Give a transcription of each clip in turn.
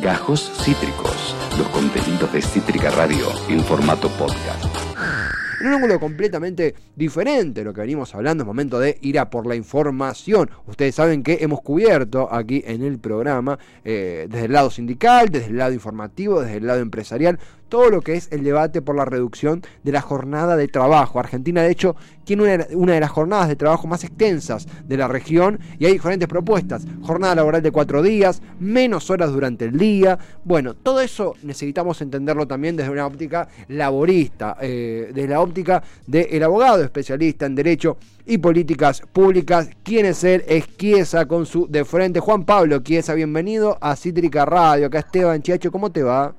Gajos Cítricos, los contenidos de Cítrica Radio en formato podcast. En un ángulo completamente diferente lo que venimos hablando, es momento de ir a por la información. Ustedes saben que hemos cubierto aquí en el programa, eh, desde el lado sindical, desde el lado informativo, desde el lado empresarial, todo lo que es el debate por la reducción de la jornada de trabajo. Argentina, de hecho, tiene una, de las jornadas de trabajo más extensas de la región y hay diferentes propuestas. Jornada laboral de cuatro días, menos horas durante el día. Bueno, todo eso necesitamos entenderlo también desde una óptica laborista, eh, desde la óptica del abogado especialista en derecho y políticas públicas. ¿Quién es él? Es Chiesa con su de frente. Juan Pablo Chiesa, bienvenido a Cítrica Radio. Acá Esteban Chiacho, ¿cómo te va?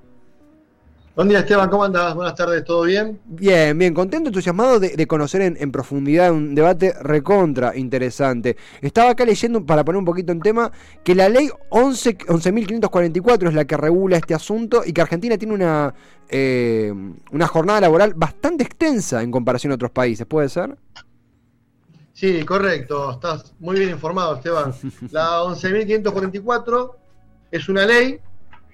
Buen día Esteban, ¿cómo andas? Buenas tardes, ¿todo bien? Bien, bien, contento, entusiasmado de, conocer en, profundidad un debate recontra interesante. Estaba acá leyendo, para poner un poquito en tema, que la ley 11.544 es la que regula este asunto y que Argentina tiene una, eh, una jornada laboral bastante extensa en comparación a otros países, ¿puede ser? Sí, correcto, estás muy bien informado Esteban. La 11.544 es una ley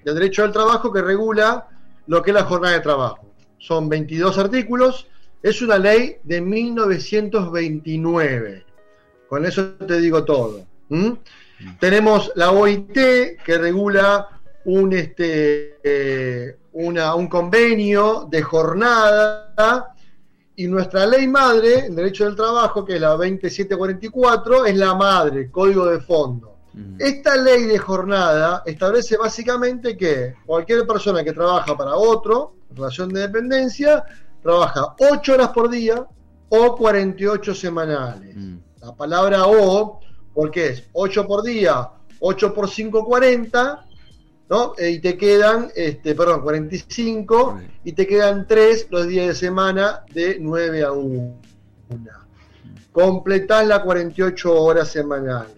del derecho al trabajo que regula lo que es la jornada de trabajo. Son 22 artículos, es una ley de 1929. Con eso te digo todo. Tenemos la OIT que regula un, este, eh, un convenio de jornada y nuestra ley madre en derecho del trabajo, que es la 2744, es la madre, código de fondo. Esta ley de jornada establece básicamente que cualquier persona que trabaja para otro, en relación de dependencia, trabaja 8 horas por día o 48 semanales. Mm. La palabra o, porque es 8 por día, 8 por 5, 40, ¿no? E, y te quedan, este, perdón, 45, y te quedan 3 los días de semana de 9 a 1. Completás las 48 horas semanales.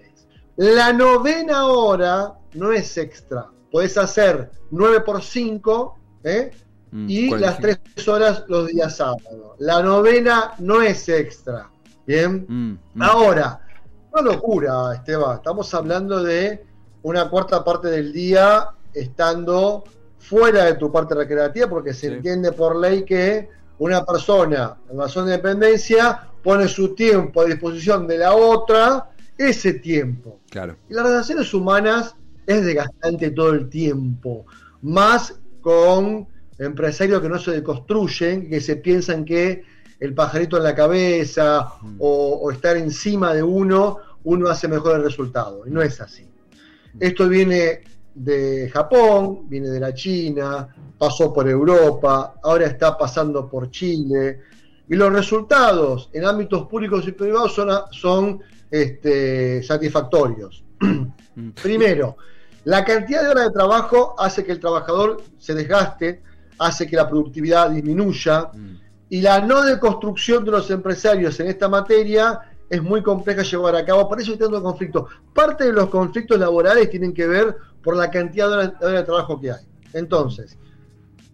La novena hora no es extra. Puedes hacer 9 por 5 ¿eh? mm, y las 3 horas los días sábados. La novena no es extra. Bien. Mm, mm. Ahora, no locura, Esteban. Estamos hablando de una cuarta parte del día estando fuera de tu parte recreativa, porque se entiende por ley que una persona en razón de dependencia pone su tiempo a disposición de la otra ese tiempo. Claro. Y las relaciones humanas es desgastante todo el tiempo, más con empresarios que no se deconstruyen, que se piensan que el pajarito en la cabeza mm. o, estar encima de uno, uno hace mejor el resultado. Y no es así. Mm. Esto viene de Japón, viene de la China, pasó por Europa, ahora está pasando por Chile. Y los resultados en ámbitos públicos y privados son, son este, satisfactorios. Mm. Primero, la cantidad de horas de trabajo hace que el trabajador se desgaste, hace que la productividad disminuya mm. y la no deconstrucción de los empresarios en esta materia es muy compleja llevar a cabo, por eso hay tanto conflicto. Parte de los conflictos laborales tienen que ver por la cantidad de horas, de trabajo que hay. Entonces,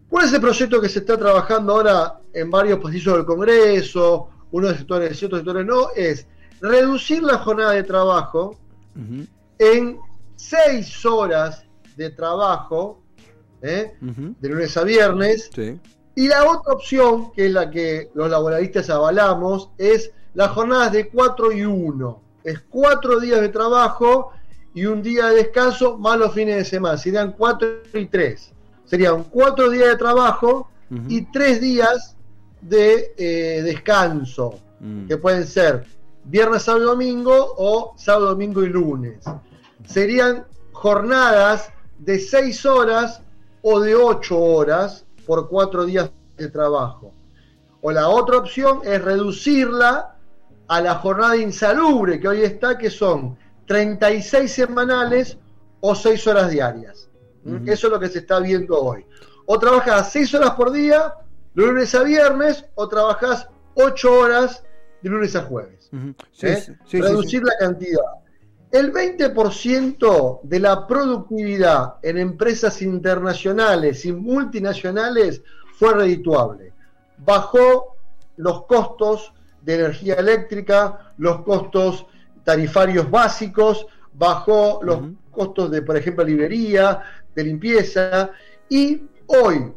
¿cuál es el proyecto que se está trabajando ahora en varios pasillos del Congreso? Uno de sectores, ciertos sectores no, es reducir la jornada de trabajo en seis horas de trabajo, ¿eh? de lunes a viernes. Y la otra opción, que es la que los laboralistas avalamos, es las jornadas de 4 y 1. Es cuatro días de trabajo y un día de descanso más los fines de semana. Serían 4 y 3. Serían cuatro días de trabajo y tres días de eh, descanso, mm. que pueden ser viernes, sábado y domingo o sábado, domingo y lunes. Serían jornadas de 6 horas o de 8 horas por 4 días de trabajo. O la otra opción es reducirla a la jornada insalubre que hoy está, que son 36 semanales o 6 horas diarias. Eso es lo que se está viendo hoy. O trabajas 6 horas por día, lunes a viernes, o trabajas 8 horas de lunes a jueves. ¿Eh? Reducir la cantidad. El 20% de la productividad en empresas internacionales y multinacionales fue redituable. Bajó los costos de energía eléctrica, los costos tarifarios básicos, bajó los costos de, por ejemplo, librería, de limpieza, y hoy,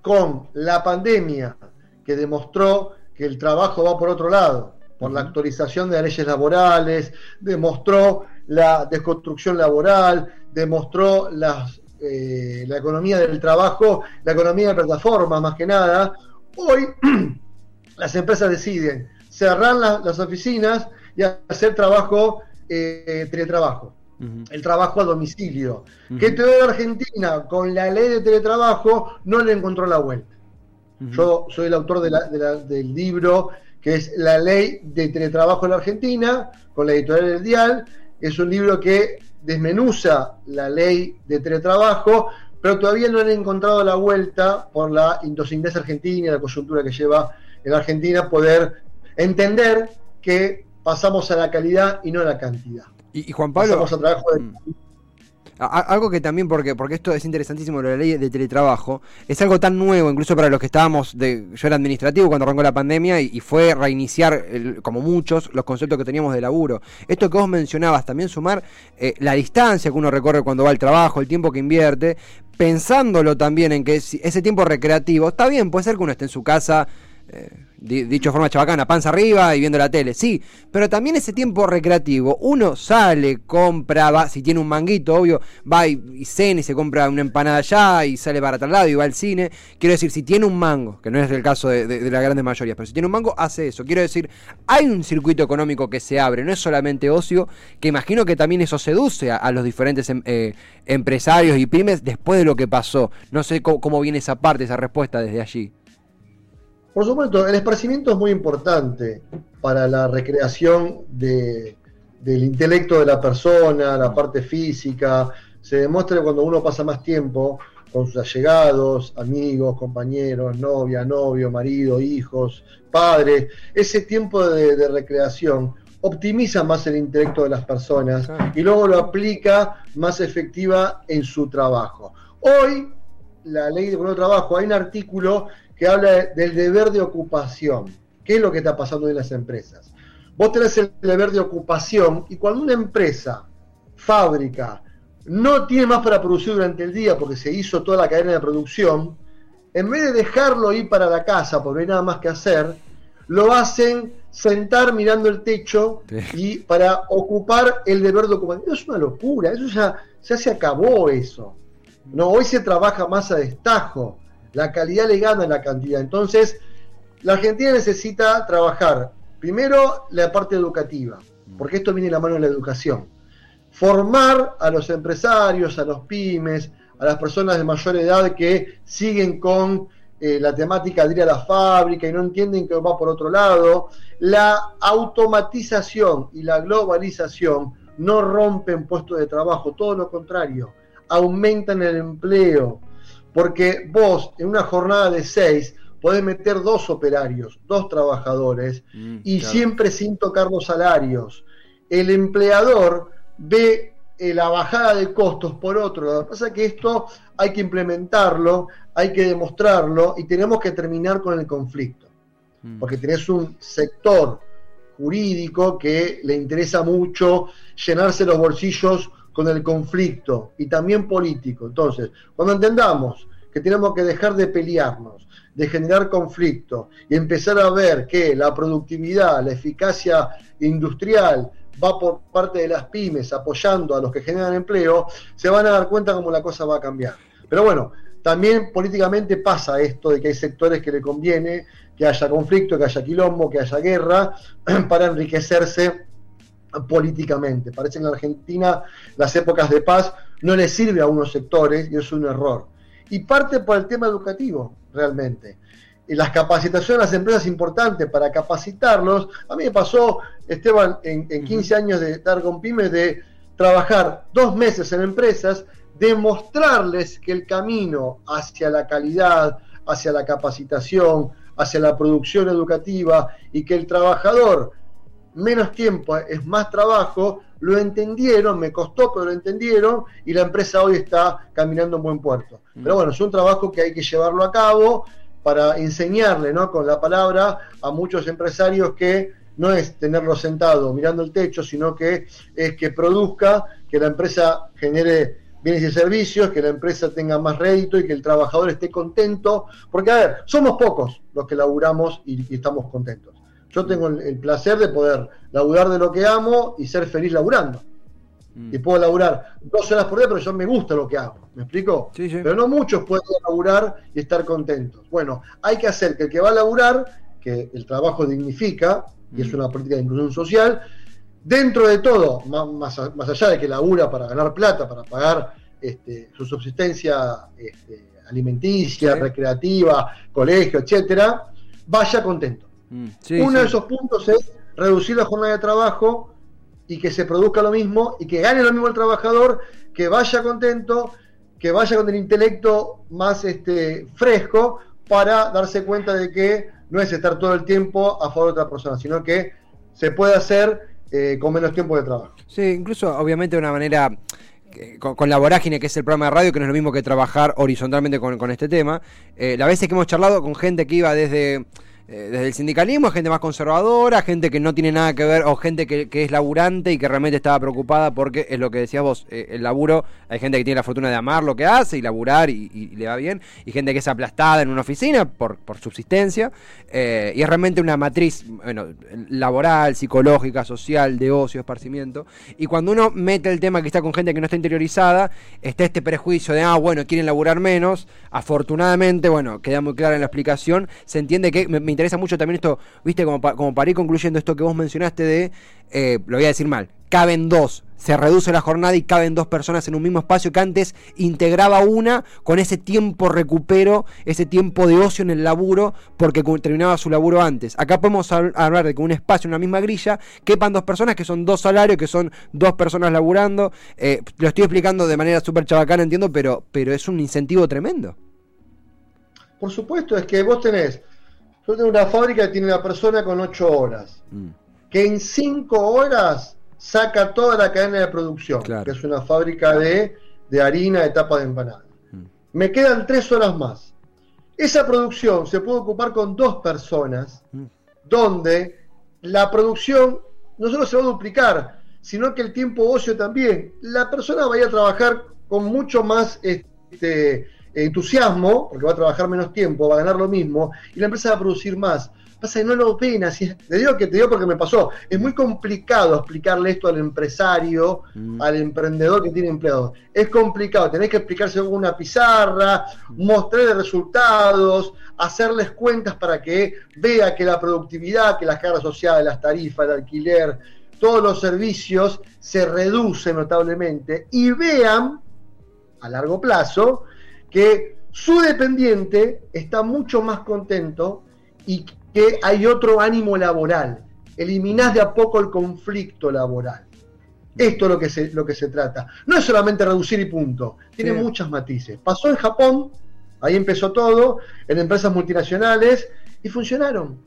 con la pandemia que demostró que el trabajo va por otro lado, por la actualización de las leyes laborales, demostró la desconstrucción laboral, demostró las, eh, la economía del trabajo, la economía de plataforma más que nada. Hoy las empresas deciden cerrar las oficinas y hacer trabajo, eh, teletrabajo. El trabajo a domicilio. Que toda Argentina, con la ley de teletrabajo, no le encontró la vuelta. Yo soy el autor del libro que es La ley de teletrabajo en la Argentina, con la editorial del Dial. Es un libro que desmenuza la ley de teletrabajo, pero todavía no han encontrado la vuelta por la idiosincrasia argentina, la coyuntura que lleva en la Argentina, poder entender que pasamos a la calidad y no a la cantidad. Y, Juan Pablo. Pasamos a trabajo de, algo que también, porque, porque esto es interesantísimo, la ley de teletrabajo, es algo tan nuevo, incluso para los que estábamos, de, yo era administrativo cuando arrancó la pandemia y, fue reiniciar, como muchos, los conceptos que teníamos de laburo. Esto que vos mencionabas, también sumar eh, la distancia que uno recorre cuando va al trabajo, el tiempo que invierte, pensándolo también en que ese tiempo recreativo, está bien, puede ser que uno esté en su casa. Eh, dicho de forma chabacana, panza arriba y viendo la tele, sí, pero también ese tiempo recreativo, uno sale, compra, va, si tiene un manguito, obvio, va y, cena y se compra una empanada allá y sale para tal lado y va al cine. Quiero decir, si tiene un mango, que no es el caso de, la grande mayoría, pero si tiene un mango, hace eso. Quiero decir, hay un circuito económico que se abre, no es solamente ocio, que imagino que también eso seduce a, los diferentes em, eh, empresarios y pymes después de lo que pasó. No sé cómo viene esa parte, esa respuesta desde allí. Por supuesto, el esparcimiento es muy importante para la recreación del intelecto de la persona, la parte física. Se demuestra cuando uno pasa más tiempo con sus allegados, amigos, compañeros, novia, novio, marido, hijos, padres, ese tiempo de, recreación optimiza más el intelecto de las personas y luego lo aplica más efectiva en su trabajo. Hoy, la ley de trabajo, hay un artículo que habla del deber de ocupación. ¿Qué es lo que está pasando en las empresas? Vos tenés el deber de ocupación y cuando una empresa, fábrica, no tiene más para producir durante el día porque se hizo toda la cadena de producción, en vez de dejarlo ir para la casa porque no hay nada más que hacer, lo hacen sentar mirando el techo y para ocupar el deber de ocupación. es una locura, eso ya, ya se acabó eso. No, hoy se trabaja más a destajo. La calidad le gana la cantidad. Entonces, la Argentina necesita trabajar primero la parte educativa, porque esto viene en la mano de la educación. Formar a los empresarios, a los pymes, a las personas de mayor edad que siguen con eh, la temática de ir a la fábrica y no entienden que va por otro lado. La automatización y la globalización no rompen puestos de trabajo, todo lo contrario, aumentan el empleo, porque vos en una jornada de seis podés meter dos operarios, dos trabajadores, mm, y siempre sin tocar los salarios. El empleador ve eh, la bajada de costos por otro lado. Lo que pasa es que esto hay que implementarlo, hay que demostrarlo y tenemos que terminar con el conflicto. Mm. Porque tenés un sector jurídico que le interesa mucho llenarse los bolsillos con el conflicto y también político. Entonces, cuando entendamos que tenemos que dejar de pelearnos, de generar conflicto y empezar a ver que la productividad, la eficacia industrial va por parte de las pymes apoyando a los que generan empleo, se van a dar cuenta cómo la cosa va a cambiar. Pero bueno, también políticamente pasa esto de que hay sectores que le conviene que haya conflicto, que haya quilombo, que haya guerra, para enriquecerse políticamente. Parece que en Argentina las épocas de paz no le sirve a unos sectores y es un error. Y parte por el tema educativo, realmente. Y las capacitaciones de las empresas importantes para capacitarlos. A mí me pasó, Esteban, en, 15 años de estar con pymes, de trabajar dos meses en empresas, demostrarles que el camino hacia la calidad, hacia la capacitación, hacia la producción educativa y que el trabajador menos tiempo es más trabajo, lo entendieron, me costó, pero lo entendieron y la empresa hoy está caminando en buen puerto. Mm. Pero bueno, es un trabajo que hay que llevarlo a cabo para enseñarle ¿no? con la palabra a muchos empresarios que no es tenerlo sentado mirando el techo, sino que es que produzca, que la empresa genere bienes y servicios, que la empresa tenga más rédito y que el trabajador esté contento. Porque, a ver, somos pocos los que laburamos y, estamos contentos. Yo tengo el, placer de poder laburar de lo que amo y ser feliz laburando. Mm. Y puedo laburar dos horas por día, pero yo me gusta lo que hago. ¿Me explico? Pero no muchos pueden laburar y estar contentos. Bueno, hay que hacer que el que va a laburar, que el trabajo dignifica, y es mm. una política de inclusión social, dentro de todo, más, allá de que labura para ganar plata, para pagar este, su subsistencia este, alimenticia, recreativa, colegio, etcétera, vaya contento. Mm, Uno de esos puntos es reducir la jornada de trabajo y que se produzca lo mismo y que gane lo mismo el trabajador, que vaya contento, que vaya con el intelecto más este, fresco para darse cuenta de que no es estar todo el tiempo a favor de otra persona, sino que se puede hacer eh, con menos tiempo de trabajo. Sí, incluso obviamente de una manera eh, con, la vorágine que es el programa de radio, que no es lo mismo que trabajar horizontalmente con, este tema. Eh, la veces que hemos charlado con gente que iba desde desde el sindicalismo, gente más conservadora, gente que no tiene nada que ver, o gente que, es laburante y que realmente estaba preocupada porque es lo que decías vos, eh, el laburo, hay gente que tiene la fortuna de amar lo que hace y laburar y, le va bien, y gente que es aplastada en una oficina por, por subsistencia, eh, y es realmente una matriz bueno, laboral, psicológica, social, de ocio, esparcimiento, y cuando uno mete el tema que está con gente que no está interiorizada, está este prejuicio de, ah, bueno, quieren laburar menos, afortunadamente, bueno, queda muy clara en la explicación, se entiende que interesa mucho también esto, viste, como, como para ir concluyendo esto que vos mencionaste de, eh, lo voy a decir mal, caben dos, se reduce la jornada y caben dos personas en un mismo espacio que antes integraba una con ese tiempo recupero, ese tiempo de ocio en el laburo, porque terminaba su laburo antes. Acá podemos hablar de que un espacio, una misma grilla, quepan dos personas que son dos salarios, que son dos personas laburando. Eh, lo estoy explicando de manera súper chabacana, entiendo, pero, pero es un incentivo tremendo. Por supuesto, es que vos tenés yo tengo una fábrica que tiene una persona con 8 horas, mm. que en 5 horas saca toda la cadena de producción, que es una fábrica de, harina de tapa de empanada. Mm. Me quedan 3 horas más. Esa producción se puede ocupar con dos personas, mm. donde la producción no solo se va a duplicar, sino que el tiempo ocio también. La persona va a ir a trabajar con mucho más este, entusiasmo, porque va a trabajar menos tiempo, va a ganar lo mismo, y la empresa va a producir más. Pasa que no lo ven así. Te digo que te digo porque me pasó. Es muy complicado explicarle esto al empresario, mm. al emprendedor que tiene empleados. Es complicado. Tenés que explicarse con una pizarra, mostrarle resultados, hacerles cuentas para que vea que la productividad, que las cargas sociales, las tarifas, el alquiler, todos los servicios se reducen notablemente y vean a largo plazo que su dependiente está mucho más contento y que hay otro ánimo laboral. Eliminás de a poco el conflicto laboral. Esto es lo que se, lo que se trata. No es solamente reducir y punto, tiene muchas matices. Pasó en Japón, ahí empezó todo, en empresas multinacionales, y funcionaron.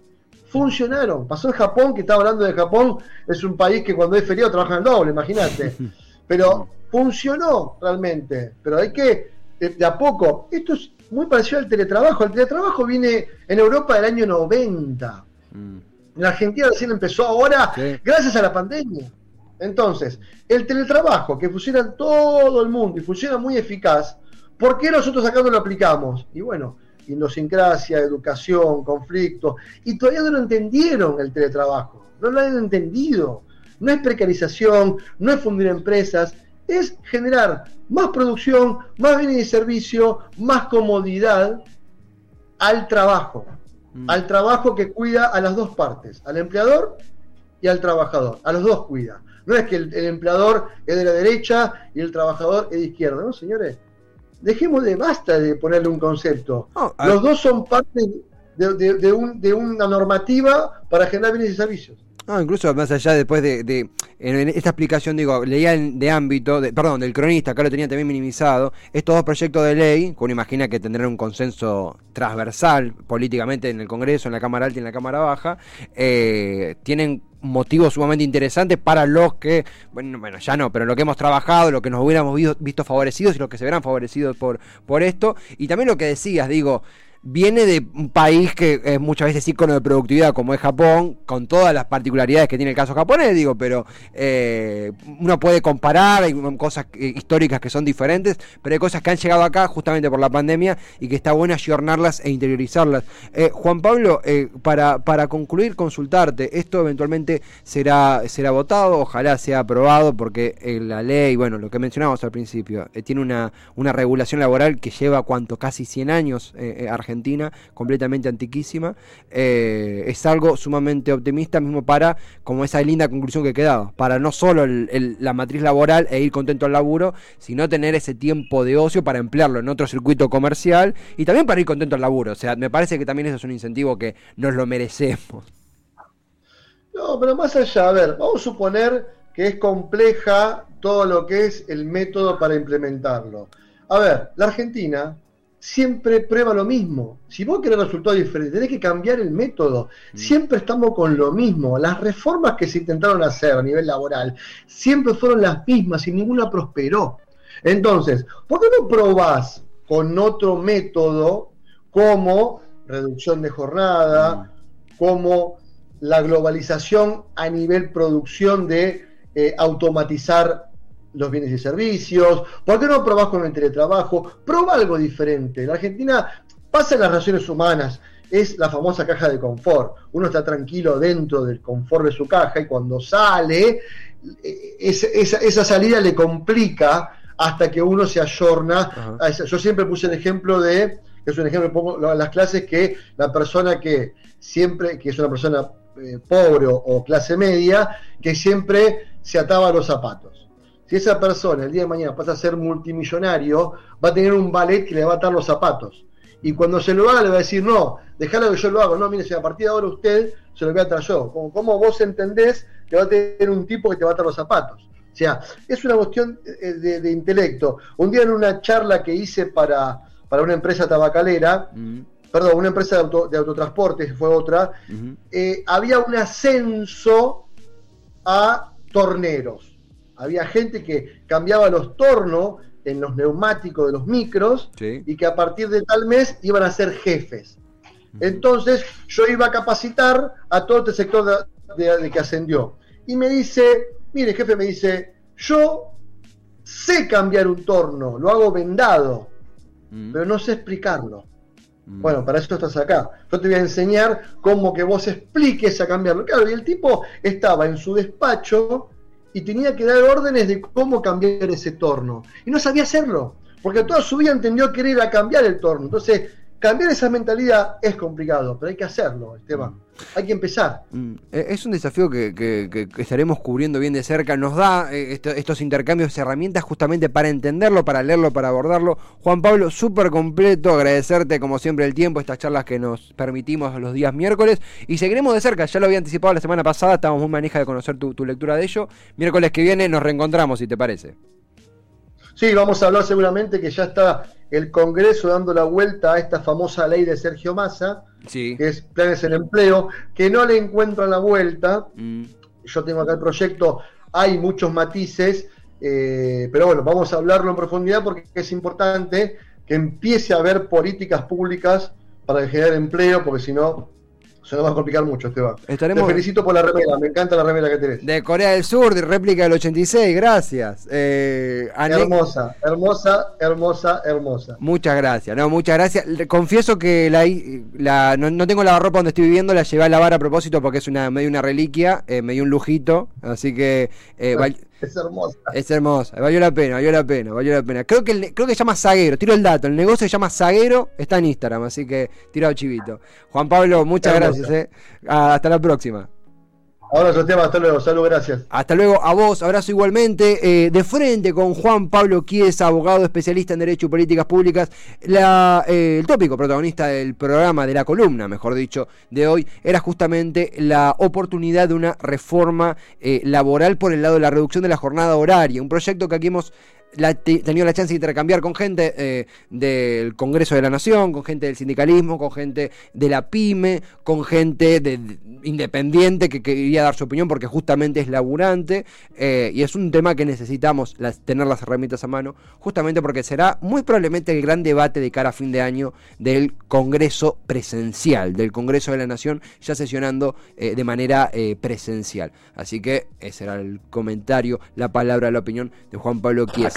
Funcionaron. Pasó en Japón, que estaba hablando de Japón, es un país que cuando es feriado trabaja en doble, imagínate. Pero funcionó realmente. Pero hay que de, a poco. Esto es muy parecido al teletrabajo. El teletrabajo viene en Europa del año 90. Mm. En Argentina recién empezó ahora, gracias a la pandemia. Entonces, el teletrabajo que funciona en todo el mundo y funciona muy eficaz, ¿por qué nosotros acá no lo aplicamos? Y bueno, idiosincrasia, educación, conflicto, y todavía no lo entendieron el teletrabajo, no lo han entendido. No es precarización, no es fundir empresas, es generar más producción, más bienes y servicio, más comodidad al trabajo, mm. al trabajo que cuida a las dos partes, al empleador y al trabajador, a los dos cuida. No es que el, empleador es de la derecha y el trabajador es de izquierda, ¿no, señores? Dejemos de basta de ponerle un concepto. los dos son parte de, de una normativa para generar bienes y servicios. No, incluso más allá después de, en esta explicación, digo, leía de ámbito, perdón, del cronista, acá lo tenía también minimizado, estos dos proyectos de ley, que uno imagina que tendrán un consenso transversal políticamente en el Congreso, en la Cámara Alta y en la Cámara Baja, eh, tienen motivos sumamente interesantes para los que, bueno, bueno, ya no, pero lo que hemos trabajado, lo que nos hubiéramos visto, favorecidos y los que se verán favorecidos por, por esto, y también lo que decías, digo, viene de un país que es muchas veces ícono de productividad como es Japón, con todas las particularidades que tiene el caso japonés, digo, pero eh, uno puede comparar, hay cosas históricas que son diferentes, pero hay cosas que han llegado acá justamente por la pandemia y que está bueno ayornarlas e interiorizarlas. Eh, Juan Pablo, eh, para, para concluir, consultarte, esto eventualmente será, será votado, ojalá sea aprobado, porque la ley, bueno, lo que mencionábamos al principio, tiene una, una regulación laboral que lleva cuánto, casi 100 años Argentina, completamente antiquísima, es algo sumamente optimista mismo para, como esa linda conclusión que quedaba, para no solo la matriz laboral e ir contento al laburo, sino tener ese tiempo de ocio para emplearlo en otro circuito comercial y también para ir contento al laburo. O sea, me parece que también eso es un incentivo que nos lo merecemos. No, pero más allá, a ver, vamos a suponer que es compleja todo lo que es el método para implementarlo. A ver, la Argentina siempre prueba lo mismo. Si vos querés resultados diferentes, tenés que cambiar el método. Mm. Siempre estamos con lo mismo. Las reformas que se intentaron hacer a nivel laboral siempre fueron las mismas y ninguna prosperó. Entonces, ¿por qué no probás con otro método como reducción de jornada, mm. como la globalización a nivel producción de eh, automatizar los bienes y servicios? ¿Por qué no probás con el teletrabajo? Proba algo diferente. La Argentina pasa en las relaciones humanas, es la famosa caja de confort. Uno está tranquilo dentro del confort de su caja y cuando sale, eh, esa, salida le complica hasta que uno se ayorna. Yo siempre puse el ejemplo de, que es un ejemplo pongo en las clases, que la persona que siempre, que es una persona eh, pobre o clase media, que siempre se ataba los zapatos si esa persona el día de mañana pasa a ser multimillonario, va a tener un ballet que le va a atar los zapatos. Y cuando se lo haga, le va a decir, no, déjalo que yo lo hago. No, mire, si a partir de ahora usted se lo voy a atar yo. Como, como vos entendés que va a tener un tipo que te va a atar los zapatos. O sea, es una cuestión eh, de, intelecto. Un día en una charla que hice para, para una empresa tabacalera, mm. perdón, una empresa de, auto, de autotransporte, fue otra, eh, había un ascenso a torneros había gente que cambiaba los tornos en los neumáticos de los micros y que a partir de tal mes iban a ser jefes. Entonces yo iba a capacitar a todo este sector de, que ascendió. Y me dice, mire jefe, me dice, yo sé cambiar un torno, lo hago vendado, mm. pero no sé explicarlo. Mm. Bueno, para eso estás acá. Yo te voy a enseñar cómo que vos expliques a cambiarlo. Claro, y el tipo estaba en su despacho y tenía que dar órdenes de cómo cambiar ese torno. Y no sabía hacerlo, porque toda su vida entendió que era cambiar el torno. Entonces, cambiar esa mentalidad es complicado, pero hay que hacerlo, Esteban. Hay que empezar. Mm. Eh, es un desafío que, estaremos cubriendo bien de cerca. Nos da eh, estos intercambios herramientas justamente para entenderlo, para leerlo, para abordarlo. Juan Pablo, súper completo. Agradecerte como siempre el tiempo, estas charlas que nos permitimos los días miércoles. Y seguiremos de cerca. Ya lo había anticipado la semana pasada. Estamos muy manija de conocer tu, tu lectura de ello. Miércoles que viene nos reencontramos, si te parece. Sí, vamos a hablar seguramente que ya está el Congreso dando la vuelta a esta famosa ley de Sergio Massa, que es planes en empleo, que no le encuentran la vuelta. Mm. Yo tengo acá el proyecto, hay muchos matices, eh, pero bueno, vamos a hablarlo en profundidad porque es importante que empiece a haber políticas públicas para generar empleo, porque si no, se nos va a complicar mucho, Esteban. Estaremos... Te felicito por la remera, me encanta la remera que tenés. De Corea del Sur, de réplica del 86, gracias. Eh, hermosa, hermosa, hermosa, hermosa. Muchas gracias, no, muchas gracias. Confieso que la, no, tengo la ropa donde estoy viviendo, la llevé a lavar a propósito porque es una medio una reliquia, eh, medio un lujito, así que... Eh, es hermosa. Es hermosa, valió la pena, valió la pena, valió la pena. Creo que creo que se llama Zaguero, tiro el dato, el negocio se llama Zaguero, está en Instagram, así que tirado chivito. Juan Pablo, muchas gracias, eh. hasta la próxima. Ahora tema, hasta luego, salud, gracias. Hasta luego, a vos, abrazo igualmente. Eh, de frente con Juan Pablo Chiesa, abogado especialista en Derecho y Políticas Públicas. Eh, el tópico protagonista del programa, de la columna, mejor dicho, de hoy, era justamente la oportunidad de una reforma eh, laboral por el lado de la reducción de la jornada horaria. Un proyecto que aquí hemos la, tenido la chance de intercambiar con gente eh, del Congreso de la Nación, con gente del sindicalismo, con gente de la PYME, con gente de, independiente que quería dar su opinión porque justamente es laburante eh, y es un tema que necesitamos tener las herramientas a mano, justamente porque será muy probablemente el gran debate de cara a fin de año del Congreso presencial, del Congreso de la Nación ya sesionando eh, de manera presencial. Así que ese era el comentario, la palabra, la opinión de Juan Pablo Chiesa.